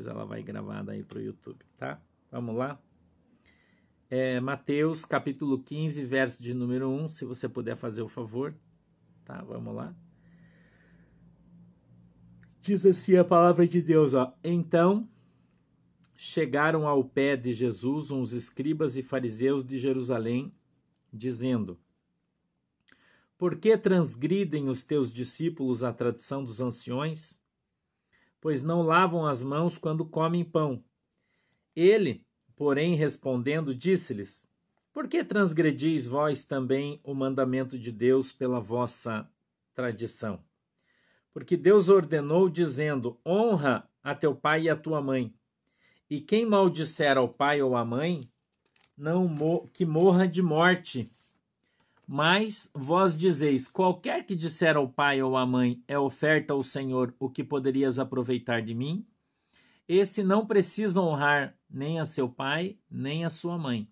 Depois ela vai gravada aí para o YouTube, tá? Vamos lá? É, Mateus capítulo 15, verso de número 1, se você puder fazer o favor. Tá, vamos lá. Diz assim a palavra de Deus, ó. Então chegaram ao pé de Jesus uns escribas e fariseus de Jerusalém, dizendo: Por que transgridem os teus discípulos a tradição dos anciões? Pois não lavam as mãos quando comem pão. Ele, porém, respondendo, disse-lhes: Por que transgredis vós também o mandamento de Deus pela vossa tradição? Porque Deus ordenou, dizendo: Honra a teu pai e a tua mãe. E quem maldisser ao pai ou à mãe, não mo que morra de morte. Mas vós dizeis: qualquer que disser ao pai ou à mãe, é oferta ao Senhor o que poderias aproveitar de mim? Esse não precisa honrar nem a seu pai, nem a sua mãe.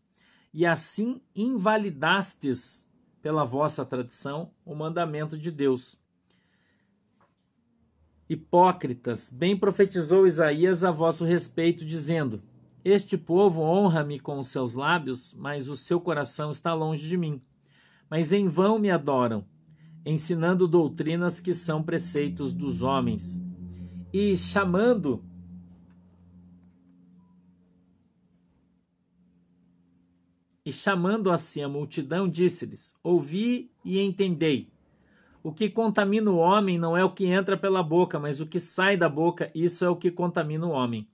E assim invalidastes, pela vossa tradição, o mandamento de Deus. Hipócritas, bem profetizou Isaías a vosso respeito, dizendo: Este povo honra-me com os seus lábios, mas o seu coração está longe de mim. Mas em vão me adoram, ensinando doutrinas que são preceitos dos homens. E chamando E chamando assim a multidão, disse-lhes: Ouvi e entendei. O que contamina o homem não é o que entra pela boca, mas o que sai da boca, isso é o que contamina o homem.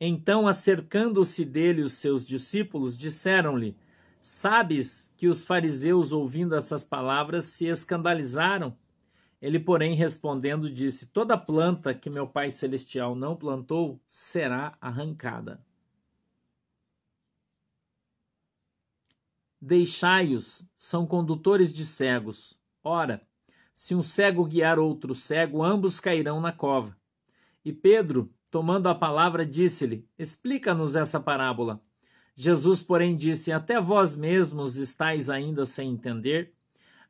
Então, acercando-se dele os seus discípulos, disseram-lhe: Sabes que os fariseus, ouvindo essas palavras, se escandalizaram? Ele, porém, respondendo, disse: Toda planta que meu Pai Celestial não plantou será arrancada. Deixai-os, são condutores de cegos. Ora, se um cego guiar outro cego, ambos cairão na cova. E Pedro, tomando a palavra, disse-lhe: Explica-nos essa parábola. Jesus, porém, disse: Até vós mesmos estáis ainda sem entender?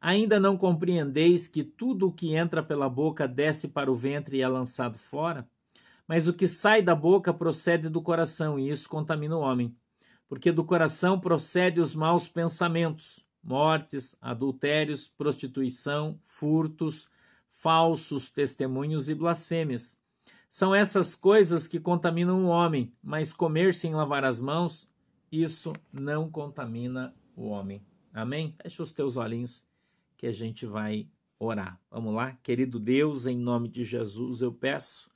Ainda não compreendeis que tudo o que entra pela boca desce para o ventre e é lançado fora? Mas o que sai da boca procede do coração, e isso contamina o homem porque do coração procede os maus pensamentos, mortes, adultérios, prostituição, furtos, falsos testemunhos e blasfêmias. São essas coisas que contaminam o homem, mas comer sem lavar as mãos, isso não contamina o homem. Amém? Fecha os teus olhinhos que a gente vai orar. Vamos lá? Querido Deus, em nome de Jesus, eu peço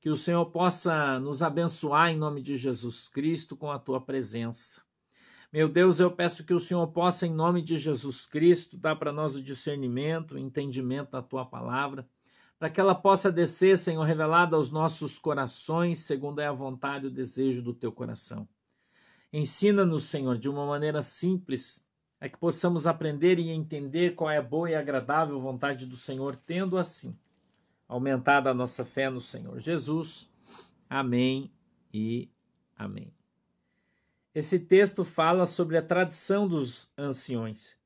que o Senhor possa nos abençoar em nome de Jesus Cristo com a tua presença. Meu Deus, eu peço que o Senhor possa, em nome de Jesus Cristo, dar para nós o discernimento, o entendimento da tua palavra, para que ela possa descer, Senhor, revelada aos nossos corações, segundo é a vontade e o desejo do teu coração. Ensina-nos, Senhor, de uma maneira simples, a que possamos aprender e entender qual é a boa e agradável vontade do Senhor, tendo assim aumentada a nossa fé no Senhor Jesus. Amém e amém. Esse texto fala sobre a tradição dos anciões.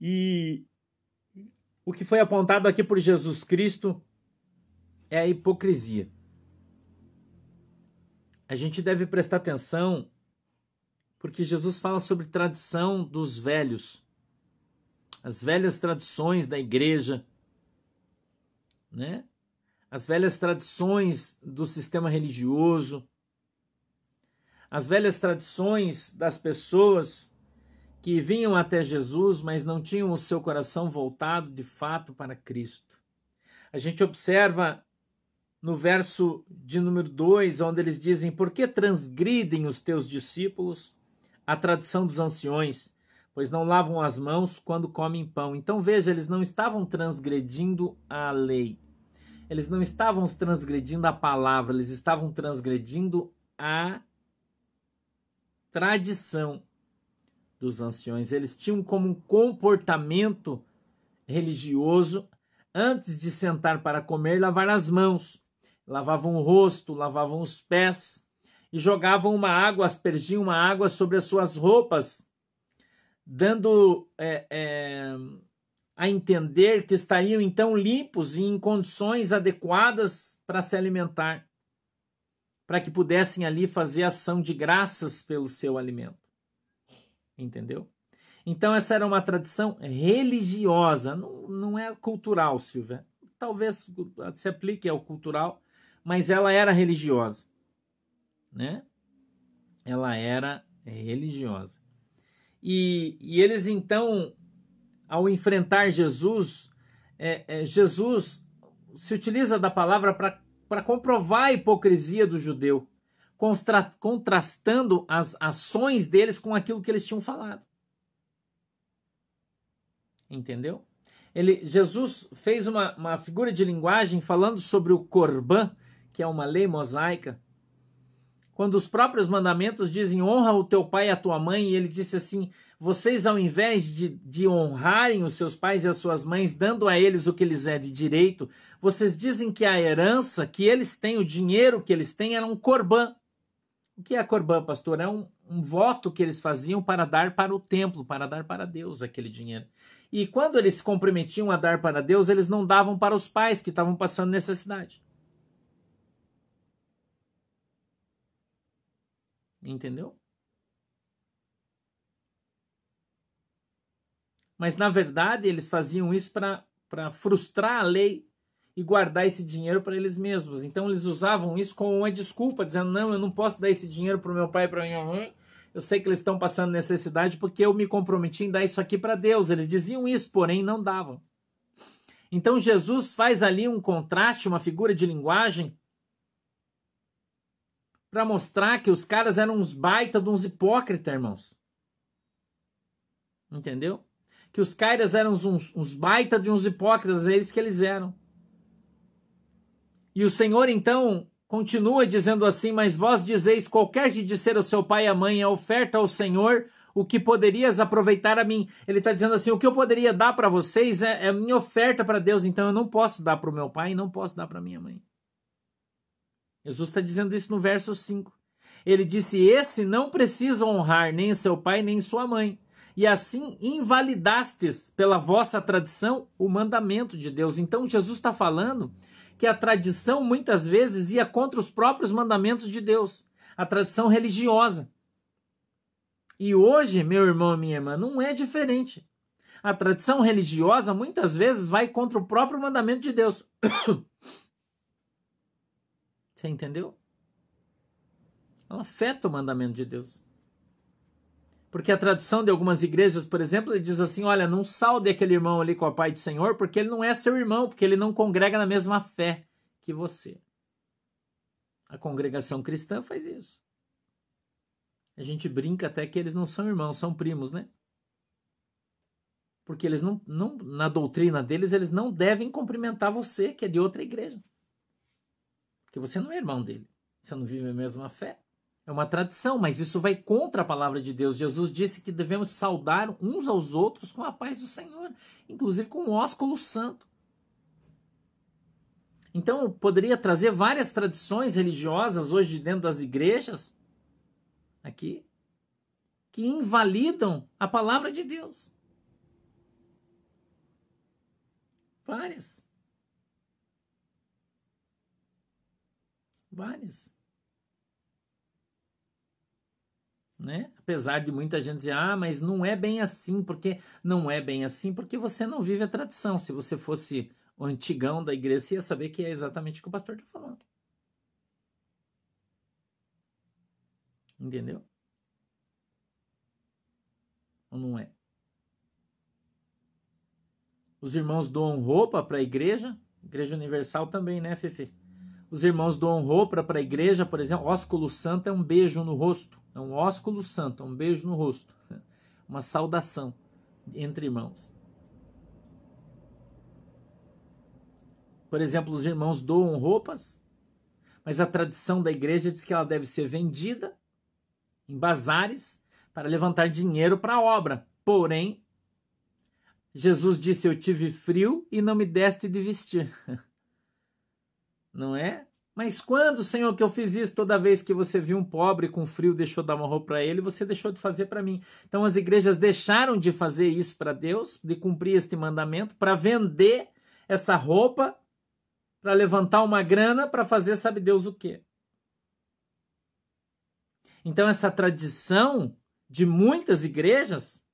E o que foi apontado aqui por Jesus Cristo é a hipocrisia. A gente deve prestar atenção porque Jesus fala sobre tradição dos velhos, as velhas tradições da igreja, né? as velhas tradições do sistema religioso, as velhas tradições das pessoas que vinham até Jesus, mas não tinham o seu coração voltado de fato para Cristo. A gente observa no verso de número 2, onde eles dizem: Por que transgridem os teus discípulos a tradição dos anciões, pois não lavam as mãos quando comem pão? Então veja, eles não estavam transgredindo a lei, eles não estavam transgredindo a palavra, eles estavam transgredindo a tradição dos anciões. Eles tinham como um comportamento religioso, antes de sentar para comer, lavar as mãos, lavavam o rosto, lavavam os pés e jogavam uma água, aspergiam uma água sobre as suas roupas, dando é, é, a entender que estariam então limpos e em condições adequadas para se alimentar. para que pudessem ali fazer ação de graças pelo seu alimento. Entendeu? Então, essa era uma tradição religiosa, não, não é cultural, Silvia. Talvez se aplique ao cultural, mas ela era religiosa. Né? Ela era religiosa. E, e eles então, ao enfrentar Jesus, é, é, Jesus se utiliza da palavra para comprovar a hipocrisia do judeu, contra, contrastando as ações deles com aquilo que eles tinham falado. Entendeu? Ele, Jesus fez uma, uma figura de linguagem falando sobre o Corban, que é uma lei mosaica, quando os próprios mandamentos dizem honra o teu pai e a tua mãe, e ele disse assim: vocês, ao invés de, de honrarem os seus pais e as suas mães, dando a eles o que lhes é de direito, vocês dizem que a herança que eles têm, o dinheiro que eles têm, era um corbã. O que é corbã, pastor? É um, um voto que eles faziam para dar para o templo, para dar para Deus aquele dinheiro. E quando eles se comprometiam a dar para Deus, eles não davam para os pais que estavam passando necessidade. Entendeu? Mas na verdade eles faziam isso para frustrar a lei e guardar esse dinheiro para eles mesmos. Então eles usavam isso como uma desculpa, dizendo: não, eu não posso dar esse dinheiro para o meu pai e para minha mãe. Eu sei que eles estão passando necessidade porque eu me comprometi em dar isso aqui para Deus. Eles diziam isso, porém não davam. Então Jesus faz ali um contraste, uma figura de linguagem para mostrar que os caras eram uns baita de uns hipócritas, irmãos. Entendeu? Que os caras eram uns, uns baita de uns hipócritas, é isso que eles eram. E o Senhor então continua dizendo assim: Mas vós dizeis: qualquer de disser ao seu pai e à mãe a oferta ao Senhor, o que poderias aproveitar a mim. Ele está dizendo assim: o que eu poderia dar para vocês é, é minha oferta para Deus, então eu não posso dar para o meu pai e não posso dar para minha mãe. Jesus está dizendo isso no verso 5. Ele disse: Esse não precisa honrar nem seu pai nem sua mãe. E assim invalidastes pela vossa tradição o mandamento de Deus. Então Jesus está falando que a tradição muitas vezes ia contra os próprios mandamentos de Deus, a tradição religiosa. E hoje, meu irmão e minha irmã, não é diferente. A tradição religiosa muitas vezes vai contra o próprio mandamento de Deus. Você entendeu? Ela afeta o mandamento de Deus. Porque a tradução de algumas igrejas, por exemplo, diz assim: olha, não salde aquele irmão ali com a Pai do Senhor, porque ele não é seu irmão, porque ele não congrega na mesma fé que você. A congregação cristã faz isso. A gente brinca até que eles não são irmãos, são primos, né? Porque eles não, não na doutrina deles, eles não devem cumprimentar você, que é de outra igreja. Porque você não é irmão dele. Você não vive a mesma fé. É uma tradição, mas isso vai contra a palavra de Deus. Jesus disse que devemos saudar uns aos outros com a paz do Senhor, inclusive com o ósculo santo. Então, poderia trazer várias tradições religiosas hoje dentro das igrejas, aqui, que invalidam a palavra de Deus. Várias. Várias. Né? Apesar de muita gente dizer, ah, mas não é bem assim, porque não é bem assim, porque você não vive a tradição. Se você fosse o antigão da igreja, você ia saber que é exatamente o que o pastor está falando. Entendeu? Ou não é? Os irmãos doam roupa para a igreja, Igreja Universal também, né, Fefe? Os irmãos doam roupa para a igreja, por exemplo, ósculo santo é um beijo no rosto. É um ósculo santo, é um beijo no rosto. Uma saudação entre irmãos. Por exemplo, os irmãos doam roupas, mas a tradição da igreja diz que ela deve ser vendida em bazares para levantar dinheiro para a obra. Porém, Jesus disse: Eu tive frio e não me deste de vestir. não é? Mas quando, Senhor, que eu fiz isso toda vez que você viu um pobre com frio, deixou dar uma roupa para ele, você deixou de fazer para mim. Então as igrejas deixaram de fazer isso para Deus, de cumprir este mandamento, para vender essa roupa, para levantar uma grana, para fazer sabe Deus o quê? Então, essa tradição de muitas igrejas,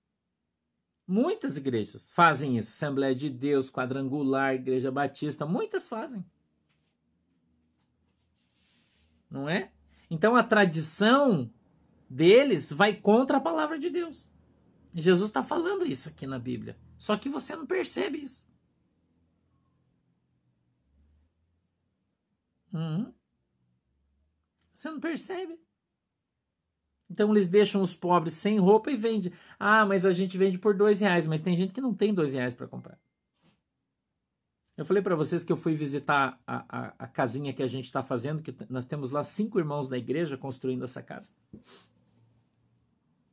muitas igrejas fazem isso. Assembleia de Deus, Quadrangular, Igreja Batista, muitas fazem. Não é? Então, a tradição deles vai contra a palavra de Deus. Jesus está falando isso aqui na Bíblia. Só que você não percebe isso. Uhum. Você não percebe. Então eles deixam os pobres sem roupa e vende. Ah, mas a gente vende por dois reais, mas tem gente que não tem dois reais para comprar. Eu falei para vocês que eu fui visitar a, a, a casinha que a gente está fazendo, que nós temos lá cinco irmãos da igreja construindo essa casa.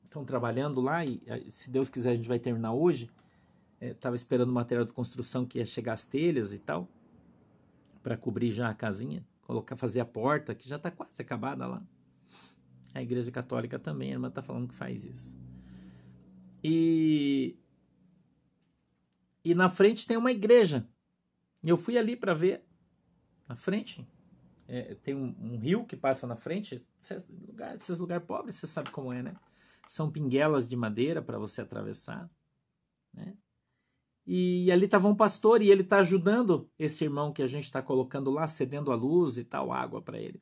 Estão trabalhando lá e, se Deus quiser, a gente vai terminar hoje. Estava é, esperando o material de construção que ia chegar as telhas e tal, para cobrir já a casinha, colocar, fazer a porta, que já está quase acabada lá. A Igreja Católica também, a irmã está falando que faz isso. E, e na frente tem uma igreja. E eu fui ali para ver. Na frente é, tem um, um, rio que passa na frente. Esses lugares, lugares pobres, você sabe como é, né? São pinguelas de madeira para você atravessar. Né? E ali estava um pastor e ele está ajudando esse irmão que a gente está colocando lá, cedendo a luz e tal, água para ele.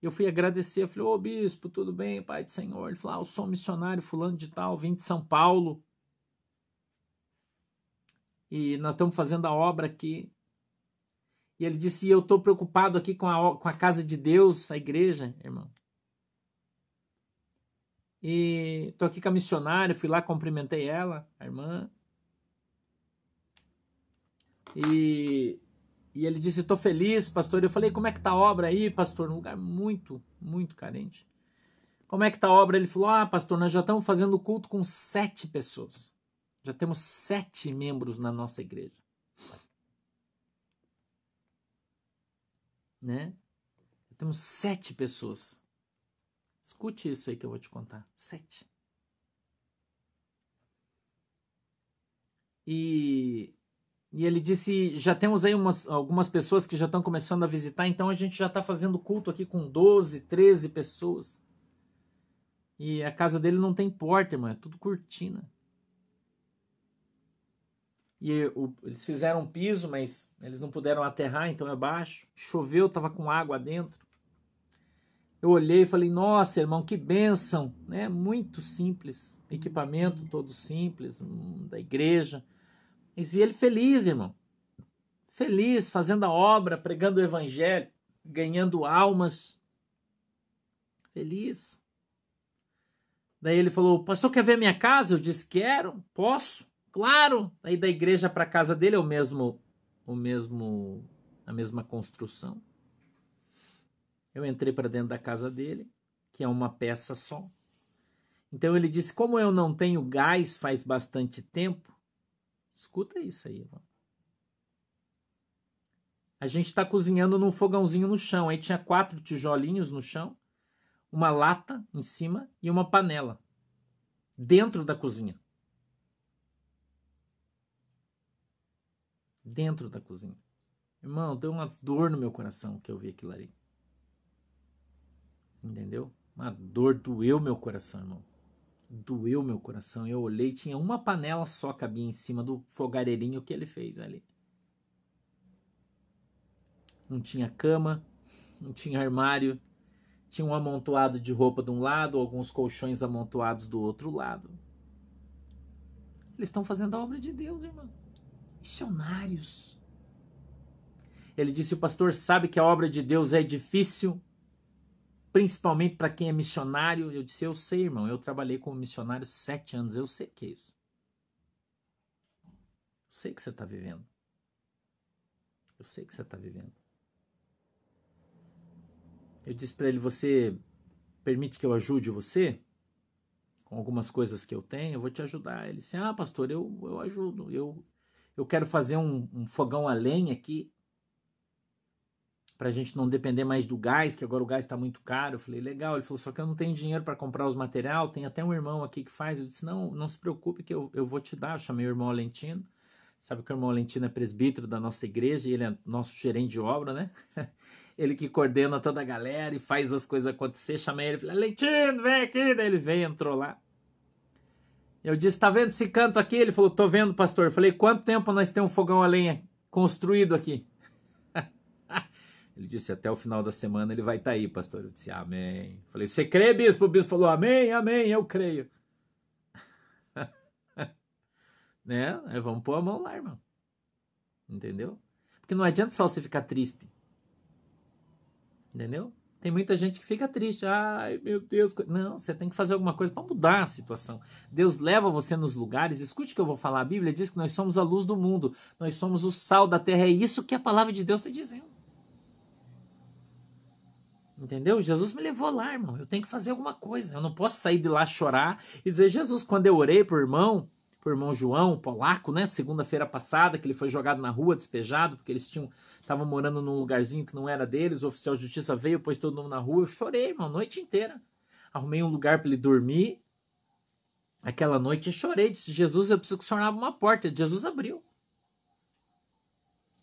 Eu fui agradecer, eu falei, ô bispo, tudo bem, pai do Senhor? Ele falou, ah, eu sou missionário fulano de tal, vim de São Paulo. E nós estamos fazendo a obra aqui. E ele disse, eu estou preocupado aqui com a, com a casa de Deus, a igreja, irmão. E estou aqui com a missionária, fui lá, cumprimentei ela, a irmã. E e ele disse: Estou feliz, pastor. Eu falei: Como é que está a obra aí, pastor? Num lugar muito, muito carente. Como é que está a obra? Ele falou: Ah, pastor, nós já estamos fazendo culto com sete pessoas. Já temos sete membros na nossa igreja. Né? Já temos sete pessoas. Escute isso aí que eu vou te contar. Sete. E e ele disse: já temos aí umas, algumas pessoas que já estão começando a visitar, então a gente já está fazendo culto aqui com 12, 13 pessoas. E a casa dele não tem porta, irmão, é tudo cortina. E o, eles fizeram um piso, mas eles não puderam aterrar, então é baixo. Choveu, estava com água dentro. Eu olhei e falei: Nossa, irmão, que bênção! Né? Muito simples, equipamento todo simples, hum, da igreja e ele feliz, irmão. Feliz, fazendo a obra, pregando o evangelho, ganhando almas. Feliz. Daí ele falou: Pastor, quer ver minha casa? Eu disse: Quero, posso, claro. Aí da igreja para casa dele é o mesmo, o mesmo, a mesma construção. Eu entrei para dentro da casa dele, que é uma peça só. Então ele disse: Como eu não tenho gás faz bastante tempo, Escuta isso aí. A gente está cozinhando num fogãozinho no chão. Aí tinha quatro tijolinhos no chão, uma lata em cima e uma panela dentro da cozinha. Dentro da cozinha. Irmão, deu uma dor no meu coração que eu vi aquilo ali. Entendeu? Uma dor doeu meu coração, irmão doeu meu coração. Eu olhei, tinha uma panela só cabia em cima do fogareirinho que ele fez ali. Não tinha cama, não tinha armário, tinha um amontoado de roupa de um lado, alguns colchões amontoados do outro lado. Eles estão fazendo a obra de Deus, irmão. Missionários. Ele disse: O pastor sabe que a obra de Deus é difícil, principalmente para quem é missionário. Eu disse: Eu sei, irmão, eu trabalhei como missionário sete anos, eu sei que é isso. Eu sei que você está vivendo. Eu sei que você está vivendo. Eu disse para ele: Você permite que eu ajude você? Com algumas coisas que eu tenho, eu vou te ajudar. Ele disse: Ah, pastor, eu, eu ajudo. Eu, eu quero fazer um, um fogão a lenha aqui para a gente não depender mais do gás, que agora o gás está muito caro. Eu falei, legal. Ele falou, só que eu não tenho dinheiro para comprar os material, tem até um irmão aqui que faz. Eu disse, não, não se preocupe que eu, eu vou te dar. Eu chamei o irmão Alentino. Sabe que o irmão Alentino é presbítero da nossa igreja e ele é nosso gerente de obra, né? Ele que coordena toda a galera e faz as coisas acontecer. Chamei ele, falei, Leitino, vem aqui. Daí ele veio, entrou lá. Eu disse, tá vendo esse canto aqui? Ele falou, tô vendo, pastor. Eu falei, quanto tempo nós temos um fogão a lenha construído aqui? ele disse, até o final da semana ele vai estar tá aí, pastor. Eu disse, amém. Eu falei, você crê, bispo? O bispo falou, amém, amém, eu creio. né? Vamos pôr a mão lá, irmão. Entendeu? Porque não adianta só você ficar triste. Entendeu? Tem muita gente que fica triste. Ai, meu Deus. Não, você tem que fazer alguma coisa para mudar a situação. Deus leva você nos lugares. Escute o que eu vou falar. A Bíblia diz que nós somos a luz do mundo. Nós somos o sal da terra. É isso que a palavra de Deus está dizendo. Entendeu? Jesus me levou lá, irmão. Eu tenho que fazer alguma coisa. Eu não posso sair de lá chorar e dizer, Jesus, quando eu orei por irmão, por irmão João, polaco, né? Segunda-feira passada, que ele foi jogado na rua, despejado, porque eles tinham estavam morando num lugarzinho que não era deles. O oficial de justiça veio, pôs todo mundo na rua. Eu chorei, irmão, a noite inteira. Arrumei um lugar para ele dormir. Aquela noite eu chorei, disse: Jesus, eu preciso que o senhor abra uma porta. Jesus abriu.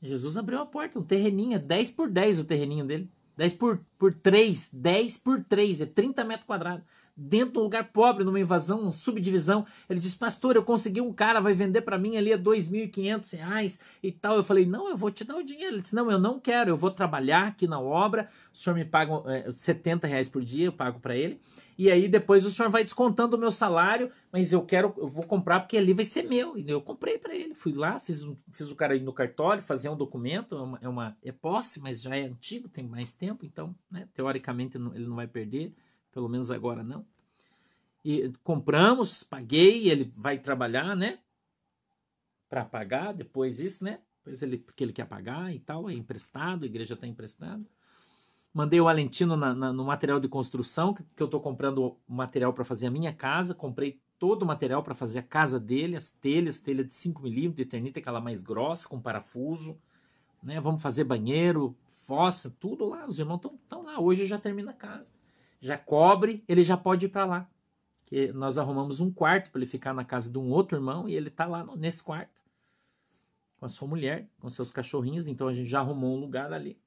Jesus abriu a porta, um terreninho, 10 por 10 o terreninho dele. 10 por, por 3, 10 por 3, é 30 metros quadrados. Dentro de um lugar pobre, numa invasão, uma subdivisão. Ele disse, pastor, eu consegui um cara, vai vender para mim ali a 2.500 reais e tal. Eu falei, não, eu vou te dar o dinheiro. Ele disse, não, eu não quero, eu vou trabalhar aqui na obra. O senhor me paga é, 70 reais por dia, eu pago para ele e aí depois o senhor vai descontando o meu salário, mas eu quero, eu vou comprar porque ali vai ser meu. E eu comprei para ele, fui lá, fiz, fiz o cara ir no cartório, fazer um documento, é uma, é uma é posse, mas já é antigo, tem mais tempo, então, né, teoricamente ele não vai perder, pelo menos agora não. E compramos, paguei, ele vai trabalhar, né? Para pagar depois isso, né? Depois ele porque ele quer pagar e tal, é emprestado, a igreja está emprestada. Mandei o Alentino na, na, no material de construção, que, que eu estou comprando material para fazer a minha casa. Comprei todo o material para fazer a casa dele, as telhas, telha de 5mm, de eternita, aquela mais grossa, com parafuso. Né? Vamos fazer banheiro, fossa, tudo lá. Os irmãos estão lá. Hoje já termina a casa. Já cobre, ele já pode ir para lá. Nós arrumamos um quarto para ele ficar na casa de um outro irmão e ele está lá no, nesse quarto com a sua mulher, com seus cachorrinhos. Então a gente já arrumou um lugar ali.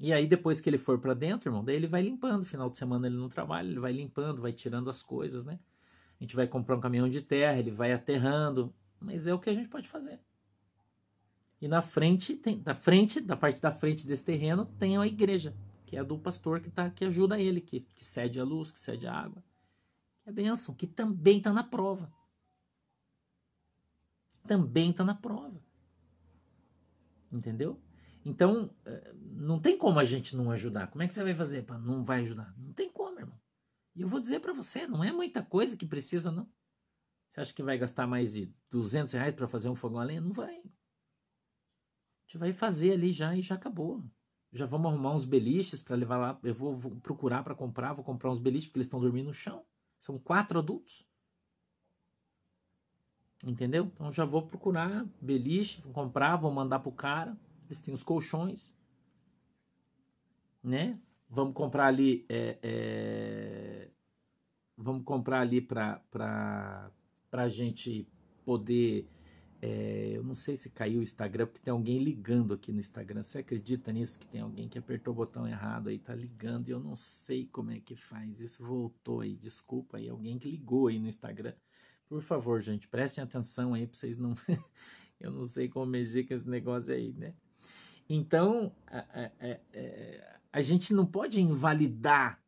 E aí, depois que ele for para dentro, irmão, daí ele vai limpando. Final de semana ele não trabalha, ele vai limpando, vai tirando as coisas, né? A gente vai comprar um caminhão de terra, ele vai aterrando. Mas é o que a gente pode fazer. E na frente, tem, na frente, da parte da frente desse terreno, tem a igreja, que é a do pastor que, tá, que ajuda ele, que, que cede a luz, que cede a água. Que é bênção, que também está na prova. Também está na prova. Entendeu? Então, eh, não tem como a gente não ajudar. Como é que você vai fazer para não vai ajudar? Não tem como, irmão. E eu vou dizer para você, não é muita coisa que precisa, não. Você acha que vai gastar mais de 200 reais para fazer um fogão a lenha? Não vai. Gente vai fazer ali já e já acabou. Já vamos arrumar uns beliches para levar lá. Eu vou, vou procurar para comprar, vou comprar uns beliches porque eles estão dormindo no chão. São quatro adultos. Entendeu? Então já vou procurar beliche, vou comprar, vou mandar pro cara. Eles têm os colchões, né? Vamos comprar ali, é, é, vamos comprar ali para para a gente poder. É, eu não sei se caiu o Instagram, porque tem alguém ligando aqui no Instagram. Você acredita nisso? Que tem alguém que apertou o botão errado aí, tá ligando e eu não sei como é que faz. Isso voltou aí, desculpa aí, alguém que ligou aí no Instagram. Por favor, gente, prestem atenção aí para vocês não. eu não sei como mexer com esse negócio aí, né? Então, a, a, a, a gente não pode invalidar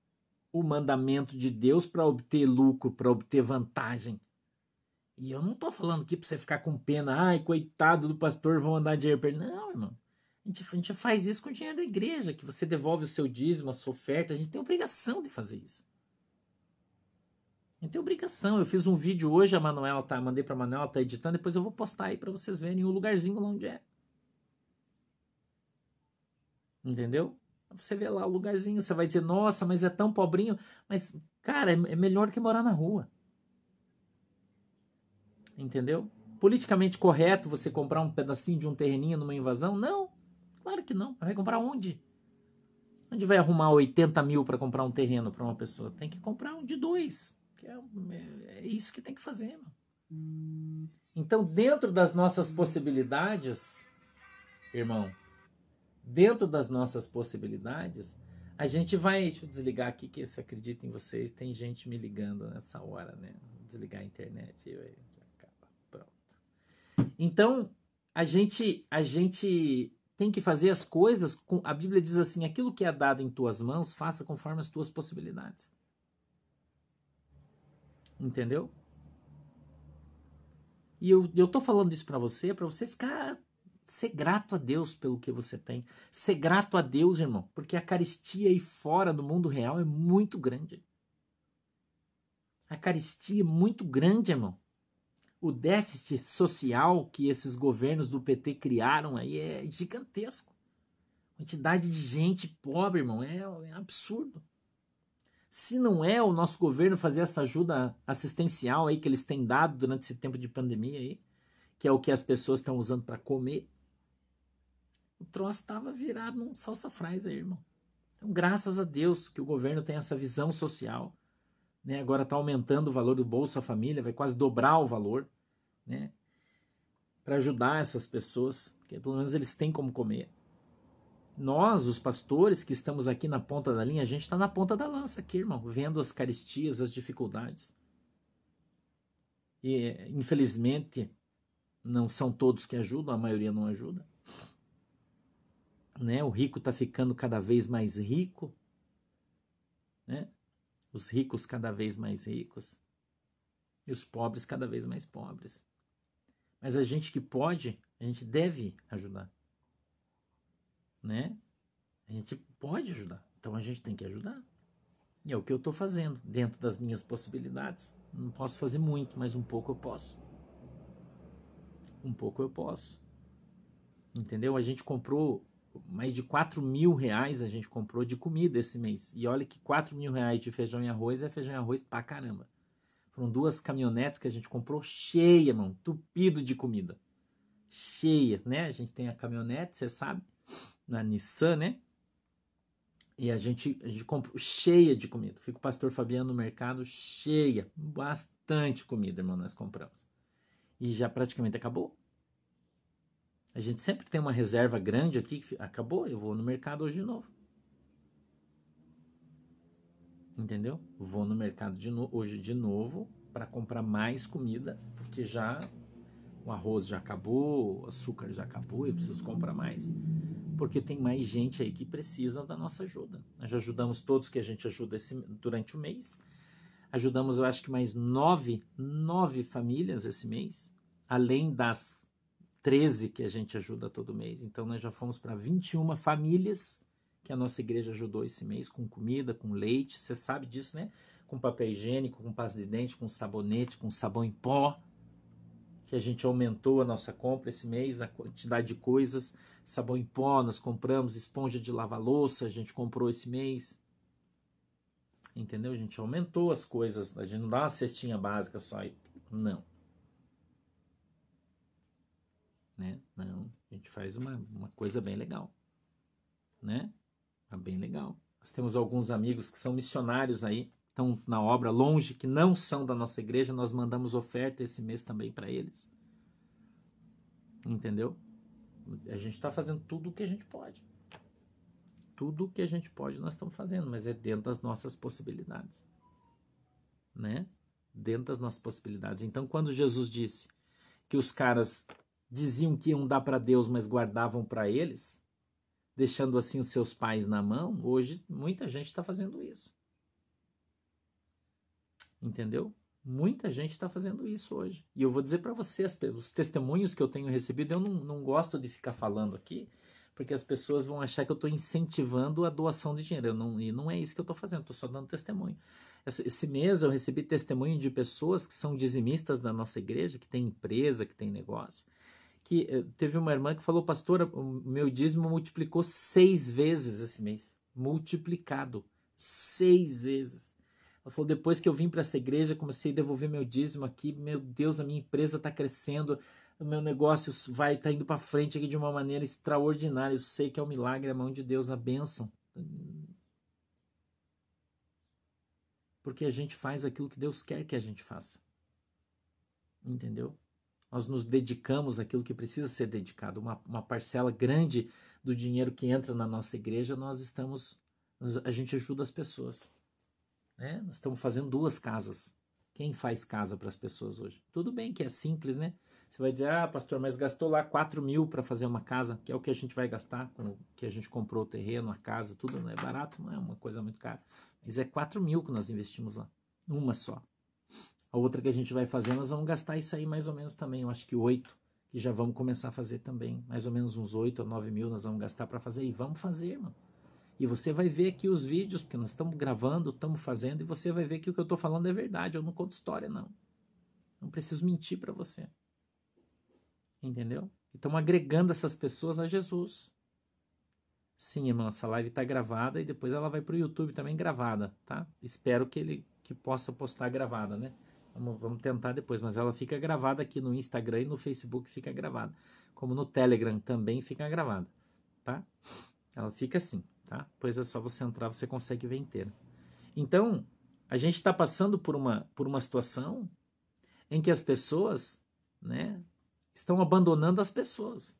o mandamento de Deus para obter lucro, para obter vantagem. E eu não estou falando aqui para você ficar com pena, ai, coitado do pastor, vão andar dinheiro perto. Não, irmão. A gente, a gente faz isso com o dinheiro da igreja, que você devolve o seu dízimo, a sua oferta. A gente tem obrigação de fazer isso. A gente tem obrigação. Eu fiz um vídeo hoje, a Manuela tá, mandei para a Manuela, tá editando, depois eu vou postar aí para vocês verem o lugarzinho lá onde é. Entendeu? Você vê lá o lugarzinho, você vai dizer, nossa, mas é tão pobrinho. Mas, cara, é, é melhor que morar na rua. Entendeu? Politicamente correto você comprar um pedacinho de um terreninho numa invasão? Não, claro que não. Vai comprar onde? Onde vai arrumar 80 mil para comprar um terreno para uma pessoa? Tem que comprar um de dois. É, é, é, isso que tem que fazer. Mano. Então, dentro das nossas possibilidades, irmão, dentro das nossas possibilidades, a gente vai. Deixa eu desligar aqui, que se acredita em vocês, tem gente me ligando nessa hora, né? Desligar a internet e acaba. Então, a gente, a gente tem que fazer as coisas. Com, a Bíblia diz assim: aquilo que é dado em tuas mãos, faça conforme as tuas possibilidades. Entendeu? E eu, eu tô falando isso para você, para você ficar ser grato a Deus pelo que você tem. Ser grato a Deus, irmão, porque a caristia aí fora do mundo real é muito grande. A caristia é muito grande, irmão. O déficit social que esses governos do PT criaram aí é gigantesco. A quantidade de gente pobre, irmão, é, é absurdo. Se não é o nosso governo fazer essa ajuda assistencial aí que eles têm dado durante esse tempo de pandemia aí, que é o que as pessoas estão usando para comer, o troço estava virado num salsa fries aí, irmão. Então, graças a Deus que o governo tem essa visão social. Né? Agora está aumentando o valor do Bolsa Família, vai quase dobrar o valor, né? Para ajudar essas pessoas, que pelo menos eles têm como comer. Nós, os pastores que estamos aqui na ponta da linha, a gente está na ponta da lança aqui, irmão, vendo as caristias, as dificuldades. E, infelizmente, não são todos que ajudam, a maioria não ajuda. Né? O rico está ficando cada vez mais rico. Né? Os ricos cada vez mais ricos. E os pobres cada vez mais pobres. Mas a gente que pode, a gente deve ajudar né? A gente pode ajudar. Então a gente tem que ajudar. E é o que eu estou fazendo dentro das minhas possibilidades. Não posso fazer muito, mas um pouco eu posso. Um pouco eu posso. Entendeu? A gente comprou mais de 4 mil reais a gente comprou de comida esse mês. E olha que 4 mil reais de feijão e arroz é feijão e arroz pra caramba. Foram duas caminhonetes que a gente comprou cheia, mano, tupido de comida. Cheia, né? A gente tem a caminhonete, você sabe na Nissan, né? E a gente, a gente comprou cheia de comida. Fica o pastor Fabiano no mercado cheia, bastante comida, irmão, nós compramos. E já praticamente acabou. A gente sempre tem uma reserva grande aqui que acabou, eu vou no mercado hoje de novo. Entendeu? Vou no mercado de no, hoje de novo para comprar mais comida, porque já o arroz já acabou, o açúcar já acabou, eu preciso comprar mais porque tem mais gente aí que precisa da nossa ajuda. Nós já ajudamos todos que a gente ajuda esse, durante o mês. Ajudamos, eu acho que mais nove, nove famílias esse mês, além das 13 que a gente ajuda todo mês. Então, nós já fomos para 21 famílias que a nossa igreja ajudou esse mês, com comida, com leite. Você sabe disso, né? Com papel higiênico, com pasta de dente, com sabonete, com sabão em pó que a gente aumentou a nossa compra esse mês, a quantidade de coisas, sabão em pó, nós compramos, esponja de lavar louça, a gente comprou esse mês. Entendeu? A gente aumentou as coisas, a gente não dá uma cestinha básica só e não. Né? Não, a gente faz uma, uma coisa bem legal. Né? É bem legal. Nós temos alguns amigos que são missionários aí, estão na obra longe, que não são da nossa igreja, nós mandamos oferta esse mês também para eles. Entendeu? A gente está fazendo tudo o que a gente pode. Tudo o que a gente pode nós estamos fazendo, mas é dentro das nossas possibilidades. Né? Dentro das nossas possibilidades. Então, quando Jesus disse que os caras diziam que iam dar para Deus, mas guardavam para eles, deixando assim os seus pais na mão, hoje muita gente está fazendo isso. Entendeu? Muita gente está fazendo isso hoje. E eu vou dizer para vocês, os testemunhos que eu tenho recebido, eu não, não gosto de ficar falando aqui, porque as pessoas vão achar que eu estou incentivando a doação de dinheiro. Não, e não é isso que eu estou fazendo, estou só dando testemunho. Esse mês eu recebi testemunho de pessoas que são dizimistas da nossa igreja, que tem empresa, que tem negócio. Que eh, teve uma irmã que falou, pastora, o meu dízimo multiplicou seis vezes esse mês. Multiplicado. Seis vezes. Ela falou: depois que eu vim para essa igreja, comecei a devolver meu dízimo aqui. Meu Deus, a minha empresa está crescendo, o meu negócio vai tá indo para frente aqui de uma maneira extraordinária. Eu sei que é um milagre, a mão de Deus, a bênção. Porque a gente faz aquilo que Deus quer que a gente faça. Entendeu? Nós nos dedicamos àquilo que precisa ser dedicado, uma, uma parcela grande do dinheiro que entra na nossa igreja, nós estamos, a gente ajuda as pessoas. Né? Nós estamos fazendo duas casas. Quem faz casa para as pessoas hoje? Tudo bem que é simples, né? Você vai dizer, ah, pastor, mas gastou lá 4 mil para fazer uma casa, que é o que a gente vai gastar que a gente comprou o terreno, a casa, tudo não é barato, não é uma coisa muito cara. Mas é 4 mil que nós investimos lá. Uma só. A outra que a gente vai fazer, nós vamos gastar isso aí mais ou menos também. Eu acho que 8, que já vamos começar a fazer também. Mais ou menos uns 8 ou 9 mil nós vamos gastar para fazer. E vamos fazer, irmão. E você vai ver aqui os vídeos, porque nós estamos gravando, estamos fazendo, e você vai ver que o que eu estou falando é verdade. Eu não conto história, não. Não preciso mentir para você. Entendeu? Estamos agregando essas pessoas a Jesus. Sim, irmão, essa live está gravada e depois ela vai para o YouTube também gravada, tá? Espero que ele que possa postar gravada, né? Vamos, vamos tentar depois, mas ela fica gravada aqui no Instagram e no Facebook fica gravada. Como no Telegram também fica gravada, tá? Ela fica assim, tá? Pois é só você entrar, você consegue ver inteira. Então, a gente está passando por uma, por uma situação em que as pessoas, né, estão abandonando as pessoas.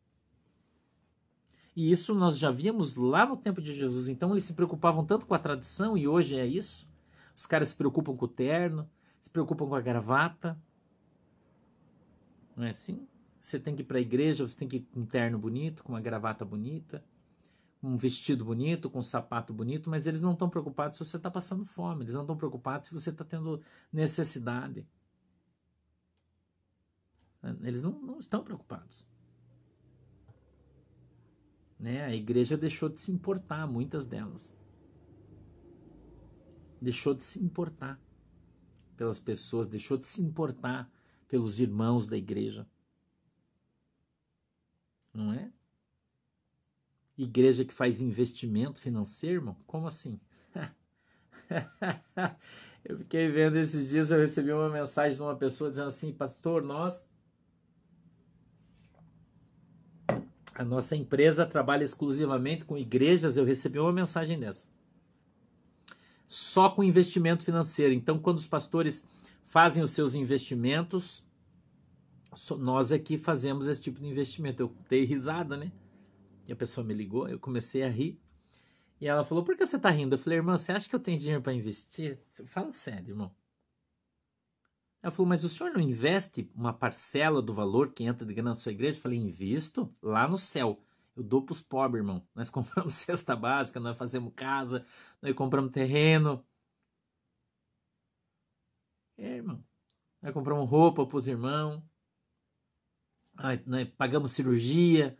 E isso nós já vimos lá no tempo de Jesus. Então eles se preocupavam tanto com a tradição e hoje é isso. Os caras se preocupam com o terno, se preocupam com a gravata. Não é assim? Você tem que ir para a igreja, você tem que ir com um terno bonito, com uma gravata bonita, um vestido bonito, com um sapato bonito, mas eles não estão preocupados se você está passando fome, eles não estão preocupados se você está tendo necessidade. Eles não, não estão preocupados. Né? A igreja deixou de se importar, muitas delas. Deixou de se importar pelas pessoas, deixou de se importar pelos irmãos da igreja. Não é? Igreja que faz investimento financeiro, irmão? Como assim? eu fiquei vendo esses dias, eu recebi uma mensagem de uma pessoa dizendo assim, pastor, nós a nossa empresa trabalha exclusivamente com igrejas. Eu recebi uma mensagem dessa. Só com investimento financeiro. Então, quando os pastores fazem os seus investimentos, nós aqui fazemos esse tipo de investimento. Eu dei risada, né? E a pessoa me ligou, eu comecei a rir. E ela falou: Por que você está rindo? Eu falei: Irmã, você acha que eu tenho dinheiro para investir? Fala sério, irmão. Ela falou, mas o senhor não investe uma parcela do valor que entra de grana na sua igreja? Eu falei, invisto lá no céu. Eu dou para os pobres, irmão. Nós compramos cesta básica, nós fazemos casa, nós compramos terreno. É, irmão. Nós compramos roupa para os irmãos. Nós pagamos cirurgia,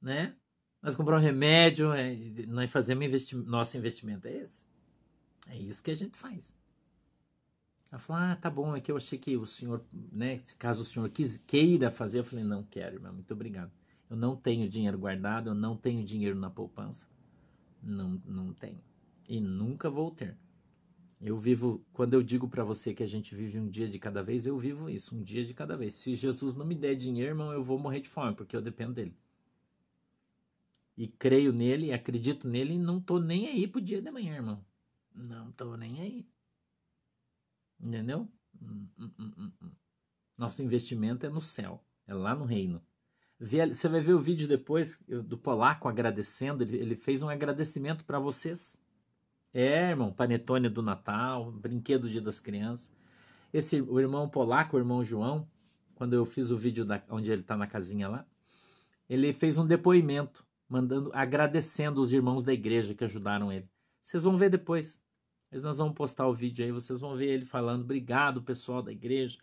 né? Nós compramos remédio, é, nós fazemos investi nosso investimento. É esse. É isso que a gente faz. Ela falou: Ah, tá bom, é que eu achei que o senhor, né, caso o senhor quis, queira fazer, eu falei: Não quero, irmão, muito obrigado. Eu não tenho dinheiro guardado, eu não tenho dinheiro na poupança. Não, não tenho. E nunca vou ter. Eu vivo, quando eu digo para você que a gente vive um dia de cada vez, eu vivo isso, um dia de cada vez. Se Jesus não me der dinheiro, irmão, eu vou morrer de fome, porque eu dependo dele. E creio nele, acredito nele e não tô nem aí pro dia de amanhã, irmão. Não tô nem aí. Entendeu? Hum, hum, hum, Nosso investimento é no céu, é lá no reino. Você vai ver o vídeo depois do polaco agradecendo, ele, fez um agradecimento para vocês. É, irmão, panetone do Natal, brinquedo do Dia das Crianças. Esse o irmão polaco, o irmão João, quando eu fiz o vídeo da, onde ele está na casinha lá, ele fez um depoimento, mandando, agradecendo os irmãos da igreja que ajudaram ele. Vocês vão ver depois. Mas nós vamos postar o vídeo aí, vocês vão ver ele falando: obrigado, pessoal da igreja,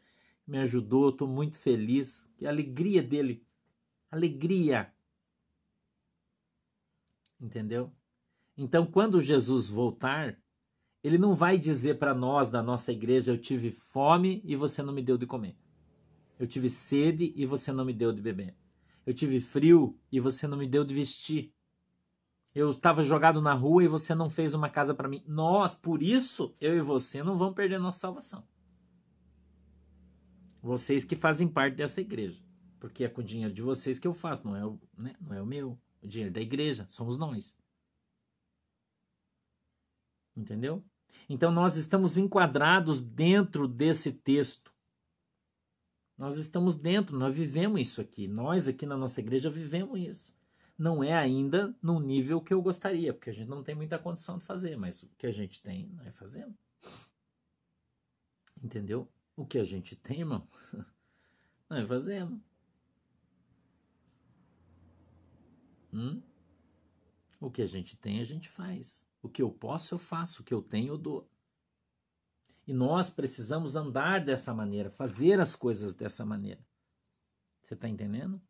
me ajudou, estou muito feliz. Que alegria dele. Alegria. Entendeu? Então, quando Jesus voltar, ele não vai dizer para nós da nossa igreja: eu tive fome e você não me deu de comer. Eu tive sede e você não me deu de beber. Eu tive frio e você não me deu de vestir. Eu estava jogado na rua e você não fez uma casa para mim. Nós, por isso, eu e você não vamos perder nossa salvação. Vocês que fazem parte dessa igreja. Porque é com o dinheiro de vocês que eu faço, não é o, né? não é o meu. O dinheiro da igreja, somos nós. Entendeu? Então nós estamos enquadrados dentro desse texto. Nós estamos dentro, nós vivemos isso aqui. Nós aqui na nossa igreja vivemos isso. Não é ainda no nível que eu gostaria, porque a gente não tem muita condição de fazer, mas o que a gente tem, nós fazemos. Entendeu? O que a gente tem, irmão, nós fazemos. Hum? O que a gente tem, a gente faz. O que eu posso, eu faço. O que eu tenho, eu dou. E nós precisamos andar dessa maneira, fazer as coisas dessa maneira. Você está entendendo?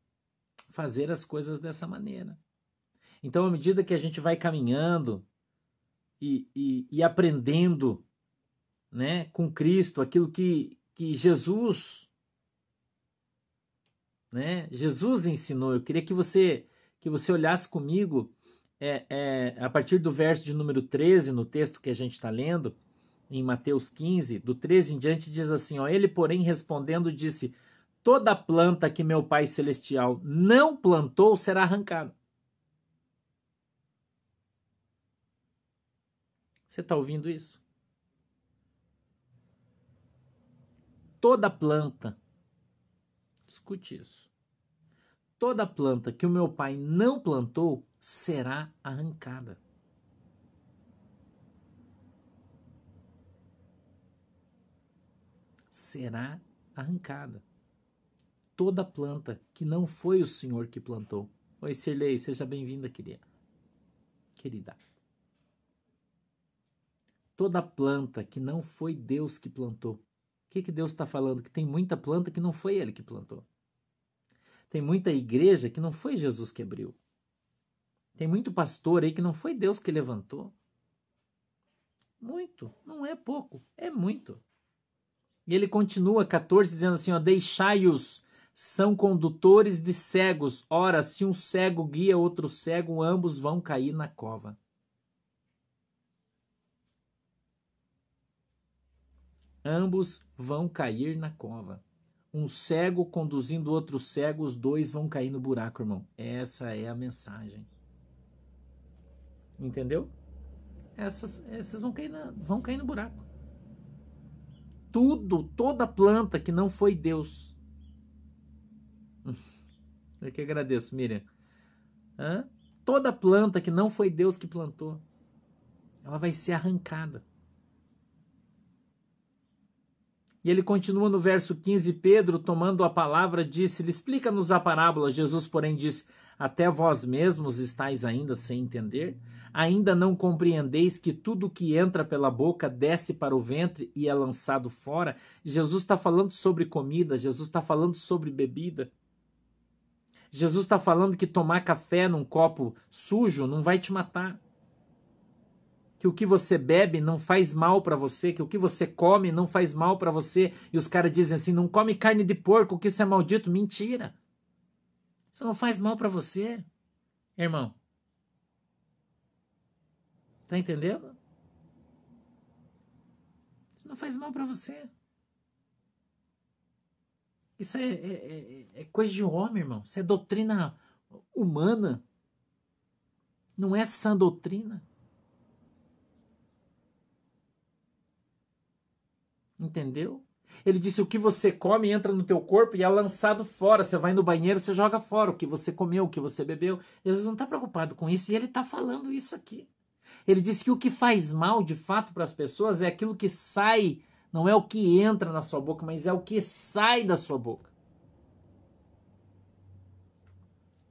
Fazer as coisas dessa maneira. Então, à medida que a gente vai caminhando e, e, e aprendendo né, com Cristo aquilo que, que Jesus né, Jesus ensinou, eu queria que você que você olhasse comigo é, é, a partir do verso de número 13, no texto que a gente está lendo, em Mateus 15, do 13 em diante, diz assim: ó, Ele, porém, respondendo, disse: Toda planta que meu Pai Celestial não plantou será arrancada. Você está ouvindo isso? Toda planta, escute isso. Toda planta que o meu pai não plantou será arrancada. será arrancada. Toda planta que não foi o Senhor que plantou. Oi, Sirlei, seja bem-vinda, querida. Querida. Toda planta que não foi Deus que plantou. O que, que Deus está falando? Que tem muita planta que não foi Ele que plantou. Tem muita igreja que não foi Jesus que abriu. Tem muito pastor aí que não foi Deus que levantou. Muito, não é pouco, é muito. E ele continua 14 dizendo assim, ó, deixai-os são condutores de cegos. Ora, se um cego guia outro cego, ambos vão cair na cova. Ambos vão cair na cova. Um cego conduzindo outro cego, os dois vão cair no buraco, irmão. Essa é a mensagem. Entendeu? Essas, essas vão cair, na, vão cair no buraco tudo, toda planta que não foi Deus. Eu que agradeço, Miriam. Hã? Toda planta que não foi Deus que plantou, ela vai ser arrancada. E ele continua no verso 15: Pedro, tomando a palavra, disse-lhe: Explica-nos a parábola. Jesus, porém, disse: Até vós mesmos estáis ainda sem entender? Ainda não compreendeis que tudo que entra pela boca desce para o ventre e é lançado fora? Jesus está falando sobre comida, Jesus está falando sobre bebida. Jesus está falando que tomar café num copo sujo não vai te matar. Que o que você bebe não faz mal para você, que o que você come não faz mal para você. E os caras dizem assim: não come carne de porco, que isso é maldito. Mentira. Isso não faz mal para você, irmão. Tá entendendo? Isso não faz mal para você. Isso é, é, é, é, coisa de homem, irmão. Isso é doutrina humana. Não é sã doutrina. Entendeu? Ele disse: o que você come entra no teu corpo e é lançado fora. Você vai no banheiro, você joga fora o que você comeu, o que você bebeu. Jesus não está preocupado com isso e ele está falando isso aqui. Ele diz que o que faz mal de fato para as pessoas é aquilo que sai, não é o que entra na sua boca, mas é o que sai da sua boca.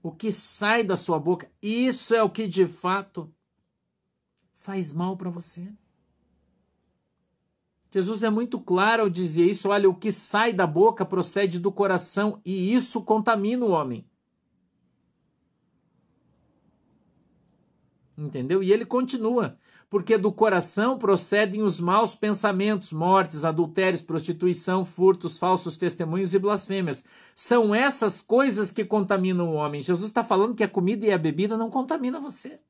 O que sai da sua boca, isso é o que de fato faz mal para você. Jesus é muito claro ao dizer isso: olha, o que sai da boca procede do coração e isso contamina o homem. Entendeu? E ele continua: porque do coração procedem os maus pensamentos, mortes, adultérios, prostituição, furtos, falsos testemunhos e blasfêmias. São essas coisas que contaminam o homem. Jesus está falando que a comida e a bebida não contaminam você.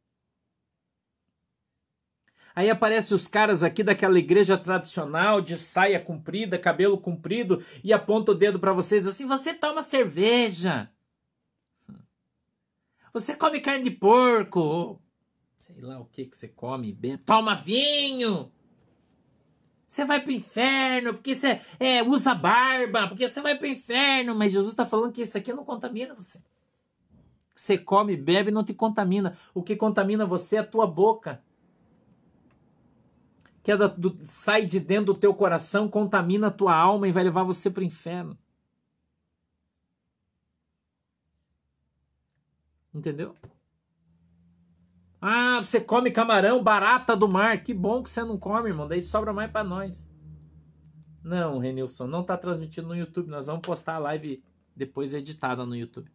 Aí aparecem os caras aqui daquela igreja tradicional de saia comprida, cabelo comprido e aponta o dedo para vocês assim: você toma cerveja. Você come carne de porco sei lá o que que você come, bebe, toma vinho. Você vai pro inferno porque você é, usa barba, porque você vai pro inferno. Mas Jesus está falando que isso aqui não contamina você. Você come, bebe, não te contamina. O que contamina você é a tua boca. Que é da, do, sai de dentro do teu coração, contamina a tua alma e vai levar você para o inferno. Entendeu? Ah, você come camarão, barata do mar. Que bom que você não come, irmão. Daí sobra mais para nós. Não, Renilson, não tá transmitindo no YouTube. Nós vamos postar a live depois editada no YouTube.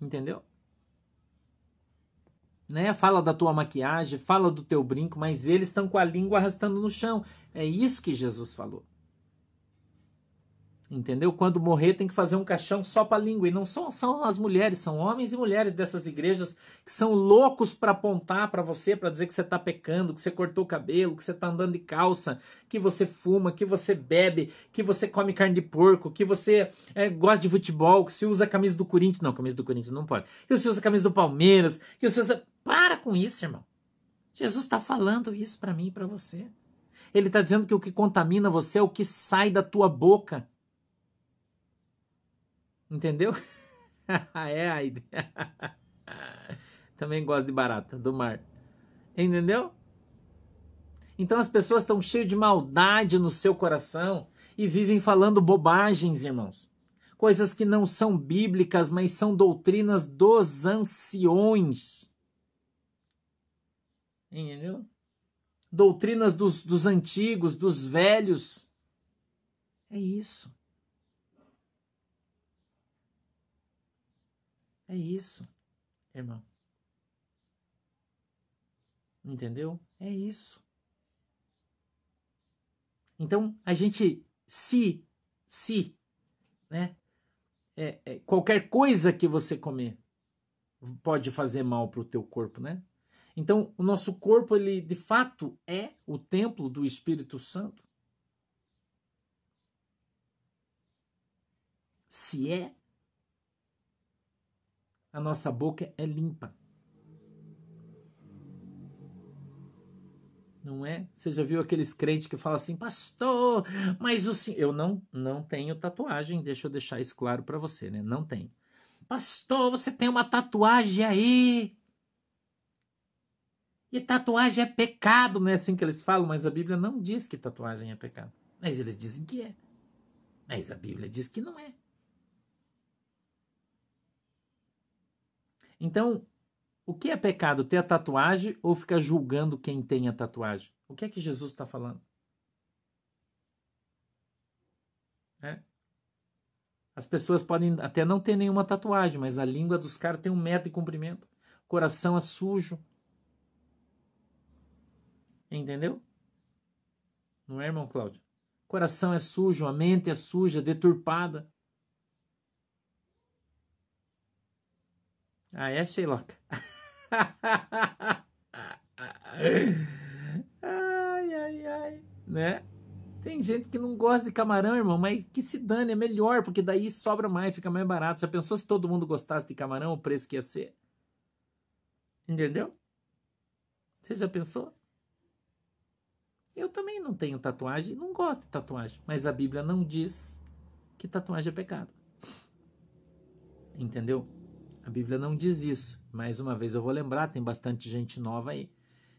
Entendeu? Né? Fala da tua maquiagem, fala do teu brinco, mas eles estão com a língua arrastando no chão. É isso que Jesus falou. Entendeu? Quando morrer tem que fazer um caixão só para língua. E não são, são as mulheres, são homens e mulheres dessas igrejas que são loucos para apontar para você, para dizer que você está pecando, que você cortou o cabelo, que você está andando de calça, que você fuma, que você bebe, que você come carne de porco, que você é, gosta de futebol, que você usa a camisa do Corinthians. Não, camisa do Corinthians não pode. Que você usa a camisa do Palmeiras, que você usa... Para com isso, irmão. Jesus está falando isso para mim e para você. Ele está dizendo que o que contamina você é o que sai da tua boca. Entendeu? é a ideia. Também gosto de barata, do mar. Entendeu? Então as pessoas estão cheias de maldade no seu coração e vivem falando bobagens, irmãos. Coisas que não são bíblicas, mas são doutrinas dos anciões. Entendeu? Doutrinas dos, dos antigos, dos velhos. É isso. É isso, irmão. Entendeu? É isso. Então, a gente, se, se, né? É, é, qualquer coisa que você comer pode fazer mal para o teu corpo, né? Então, o nosso corpo, ele de fato é o templo do Espírito Santo. Se é, a nossa boca é limpa. Não é? Você já viu aqueles crentes que falam assim, pastor, mas o senhor. Eu não, não tenho tatuagem, deixa eu deixar isso claro para você, né? Não tenho. Pastor, você tem uma tatuagem aí. E tatuagem é pecado, não é assim que eles falam, mas a Bíblia não diz que tatuagem é pecado. Mas eles dizem que é. Mas a Bíblia diz que não é. Então, o que é pecado? Ter a tatuagem ou ficar julgando quem tem a tatuagem? O que é que Jesus está falando? É. As pessoas podem até não ter nenhuma tatuagem, mas a língua dos caras tem um metro de comprimento. O coração é sujo. Entendeu? Não é, irmão Cláudio? O coração é sujo, a mente é suja, deturpada. Ah, é, Sheila? ai, ai, ai. Né? Tem gente que não gosta de camarão, irmão, mas que se dane, é melhor, porque daí sobra mais, fica mais barato. Já pensou se todo mundo gostasse de camarão, o preço que ia ser? Entendeu? Você já pensou? Eu também não tenho tatuagem, não gosto de tatuagem, mas a Bíblia não diz que tatuagem é pecado. Entendeu? A Bíblia não diz isso. Mais uma vez eu vou lembrar, tem bastante gente nova aí,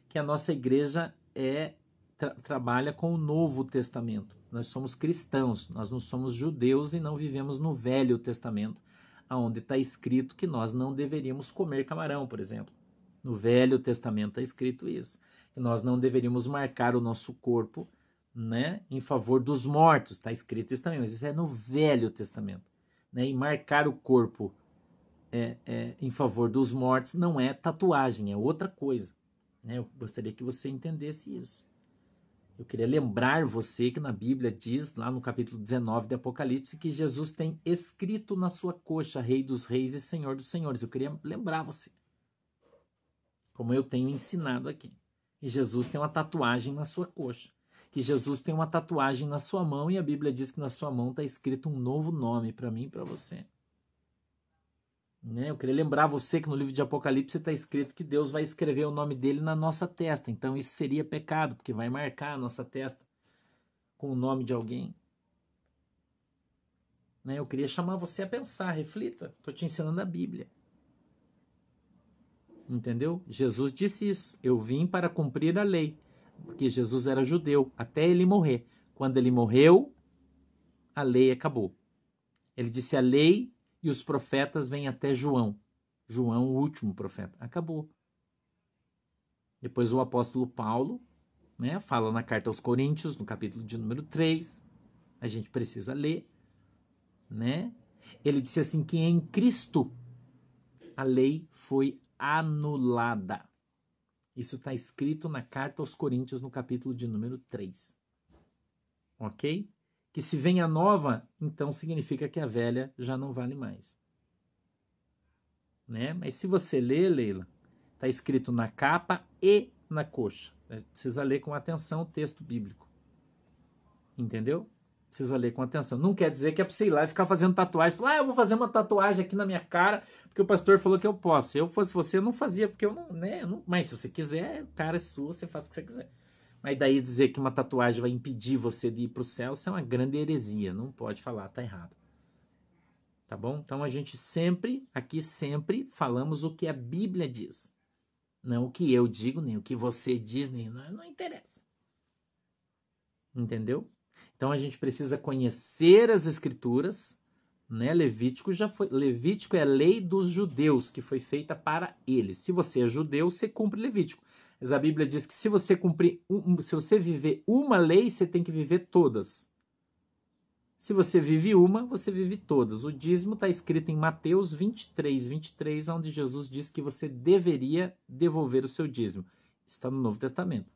que a nossa igreja é tra trabalha com o Novo Testamento. Nós somos cristãos, nós não somos judeus e não vivemos no Velho Testamento, aonde está escrito que nós não deveríamos comer camarão, por exemplo. No Velho Testamento está escrito isso, que nós não deveríamos marcar o nosso corpo, né, em favor dos mortos. Está escrito isso também, mas isso é no Velho Testamento, né? E marcar o corpo é, é, em favor dos mortos não é tatuagem, é outra coisa. Né? Eu gostaria que você entendesse isso. Eu queria lembrar você que na Bíblia diz, lá no capítulo 19 de Apocalipse, que Jesus tem escrito na sua coxa Rei dos Reis e Senhor dos Senhores. Eu queria lembrar você. Como eu tenho ensinado aqui. E Jesus tem uma tatuagem na sua coxa. Que Jesus tem uma tatuagem na sua mão e a Bíblia diz que na sua mão está escrito um novo nome para mim e para você. Né? Eu queria lembrar você que no livro de Apocalipse está escrito que Deus vai escrever o nome dele na nossa testa. Então isso seria pecado, porque vai marcar a nossa testa com o nome de alguém. Né? Eu queria chamar você a pensar, reflita. Estou te ensinando a Bíblia. Entendeu? Jesus disse isso. Eu vim para cumprir a lei. Porque Jesus era judeu até ele morrer. Quando ele morreu, a lei acabou. Ele disse: a lei e os profetas vêm até João. João, o último profeta. Acabou. Depois o apóstolo Paulo né, fala na carta aos Coríntios, no capítulo de número 3. A gente precisa ler. Né? Ele disse assim que em Cristo a lei foi anulada. Isso está escrito na carta aos Coríntios, no capítulo de número 3. Ok? Que se vem a nova, então significa que a velha já não vale mais. Né? Mas se você ler, Leila, está escrito na capa e na coxa. Né? Precisa ler com atenção o texto bíblico. Entendeu? Precisa ler com atenção. Não quer dizer que é para você ir lá e ficar fazendo tatuagem. Falar, ah, eu vou fazer uma tatuagem aqui na minha cara, porque o pastor falou que eu posso. Se eu fosse você, eu não fazia, porque eu não, né? Mas se você quiser, cara é sua, você faz o que você quiser. Mas daí dizer que uma tatuagem vai impedir você de ir para o céu, isso é uma grande heresia. Não pode falar, tá errado. Tá bom? Então a gente sempre, aqui sempre, falamos o que a Bíblia diz. Não o que eu digo, nem o que você diz, nem não, não interessa. Entendeu? Então a gente precisa conhecer as escrituras, né? Levítico já foi, Levítico é a lei dos judeus que foi feita para eles. Se você é judeu, você cumpre Levítico. Mas a Bíblia diz que se você cumprir, um, se você viver uma lei, você tem que viver todas. Se você vive uma, você vive todas. O dízimo está escrito em Mateus 23, 23, onde Jesus diz que você deveria devolver o seu dízimo. Está no Novo Testamento.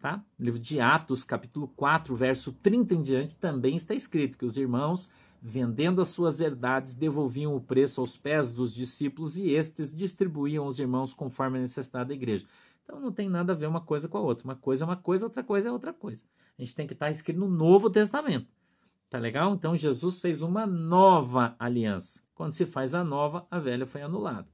Tá? No livro de Atos, capítulo 4, verso 30 em diante, também está escrito que os irmãos, vendendo as suas herdades, devolviam o preço aos pés dos discípulos e estes distribuíam aos irmãos conforme a necessidade da igreja. Então não tem nada a ver uma coisa com a outra. Uma coisa é uma coisa, outra coisa é outra coisa. A gente tem que estar escrito no Novo Testamento. Tá legal? Então Jesus fez uma nova aliança. Quando se faz a nova, a velha foi anulada.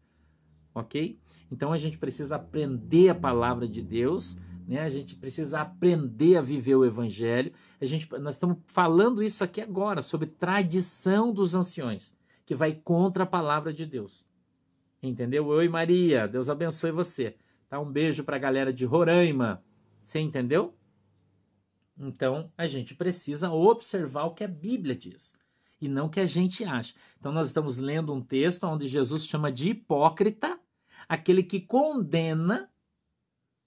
Ok? Então a gente precisa aprender a palavra de Deus. Né? A gente precisa aprender a viver o evangelho. A gente, nós estamos falando isso aqui agora sobre tradição dos anciões, que vai contra a palavra de Deus. Entendeu? Oi, Maria, Deus abençoe você. Tá? Um beijo para a galera de Roraima. Você entendeu? Então, a gente precisa observar o que a Bíblia diz e não o que a gente acha. Então, nós estamos lendo um texto onde Jesus chama de hipócrita aquele que condena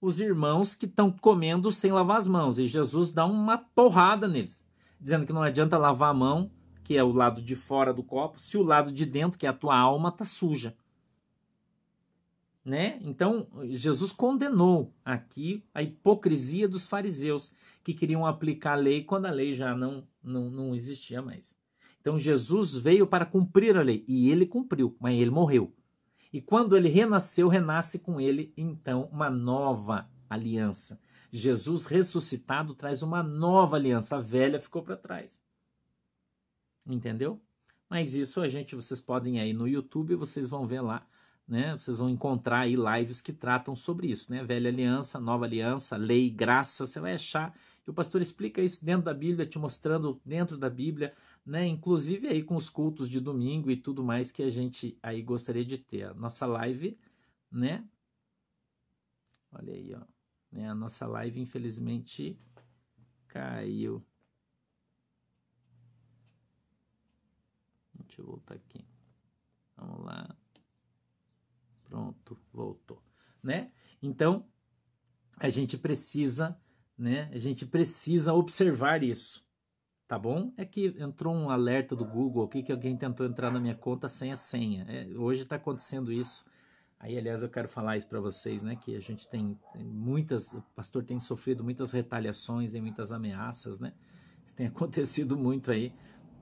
os irmãos que estão comendo sem lavar as mãos. E Jesus dá uma porrada neles, dizendo que não adianta lavar a mão, que é o lado de fora do copo, se o lado de dentro, que é a tua alma, está suja né? Então, Jesus condenou aqui a hipocrisia dos fariseus que queriam aplicar a lei quando a lei já não, não, não existia mais. Então, Jesus veio para cumprir a lei e ele cumpriu, mas ele morreu. E quando ele renasceu, renasce com ele então uma nova aliança. Jesus ressuscitado traz uma nova aliança, a velha ficou para trás. Entendeu? Mas isso a gente, vocês podem aí no YouTube, vocês vão ver lá né? Vocês vão encontrar aí lives que tratam sobre isso, né? Velha aliança, nova aliança, lei, graça, você vai achar. E o pastor explica isso dentro da Bíblia, te mostrando dentro da Bíblia, né? Inclusive aí com os cultos de domingo e tudo mais que a gente aí gostaria de ter. A nossa live, né? Olha aí, ó. Né? A nossa live, infelizmente, caiu. Deixa eu voltar aqui. Vamos lá. Pronto, voltou, né? Então, a gente precisa, né? A gente precisa observar isso, tá bom? É que entrou um alerta do Google aqui que alguém tentou entrar na minha conta sem a senha. É, hoje está acontecendo isso. Aí, aliás, eu quero falar isso para vocês, né? Que a gente tem, tem, muitas, o pastor tem sofrido muitas retaliações e muitas ameaças, né? Isso tem acontecido muito aí.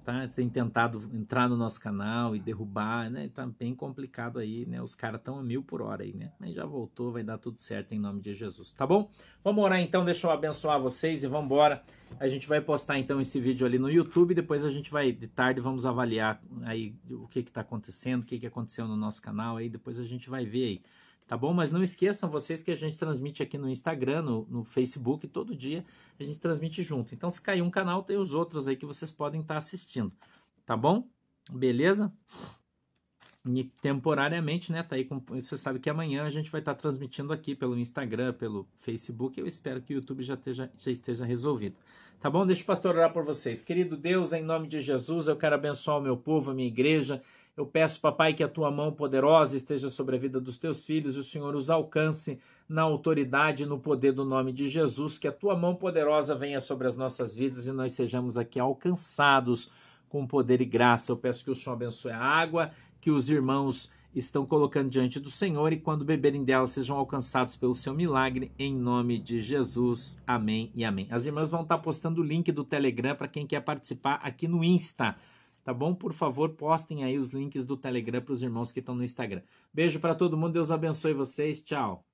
Tá? Tem tentado entrar no nosso canal e derrubar, né? Tá bem complicado aí, né? Os caras estão a mil por hora aí, né? Mas já voltou, vai dar tudo certo em nome de Jesus, tá bom? Vamos orar então, deixa eu abençoar vocês e vamos embora. A gente vai postar então esse vídeo ali no YouTube, depois a gente vai de tarde vamos avaliar aí o que que tá acontecendo, o que que aconteceu no nosso canal aí, depois a gente vai ver aí tá bom? Mas não esqueçam vocês que a gente transmite aqui no Instagram, no, no, Facebook, todo dia a gente transmite junto. Então, se cair um canal, tem os outros aí que vocês podem estar tá assistindo, tá bom? Beleza? E temporariamente, né? Tá aí com, você sabe que amanhã a gente vai estar tá transmitindo aqui pelo Instagram, pelo Facebook. Eu espero que o YouTube já esteja, já esteja resolvido. Tá bom? Deixa o pastor orar por vocês. Querido Deus, em nome de Jesus, eu quero abençoar o meu povo, a minha igreja eu peço, papai, que a tua mão poderosa esteja sobre a vida dos teus filhos e o Senhor os alcance na autoridade e no poder do nome de Jesus, que a tua mão poderosa venha sobre as nossas vidas e nós sejamos aqui alcançados com poder e graça. Eu peço que o Senhor abençoe a água que os irmãos estão colocando diante do Senhor e quando beberem dela sejam alcançados pelo seu milagre, em nome de Jesus. Amém e amém. As irmãs vão estar postando o link do Telegram para quem quer participar aqui no Insta tá bom? Por favor, postem aí os links do Telegram para os irmãos que estão no Instagram. Beijo para todo mundo, Deus abençoe vocês, tchau.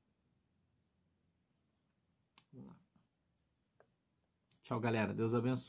Tchau, galera, Deus abençoe.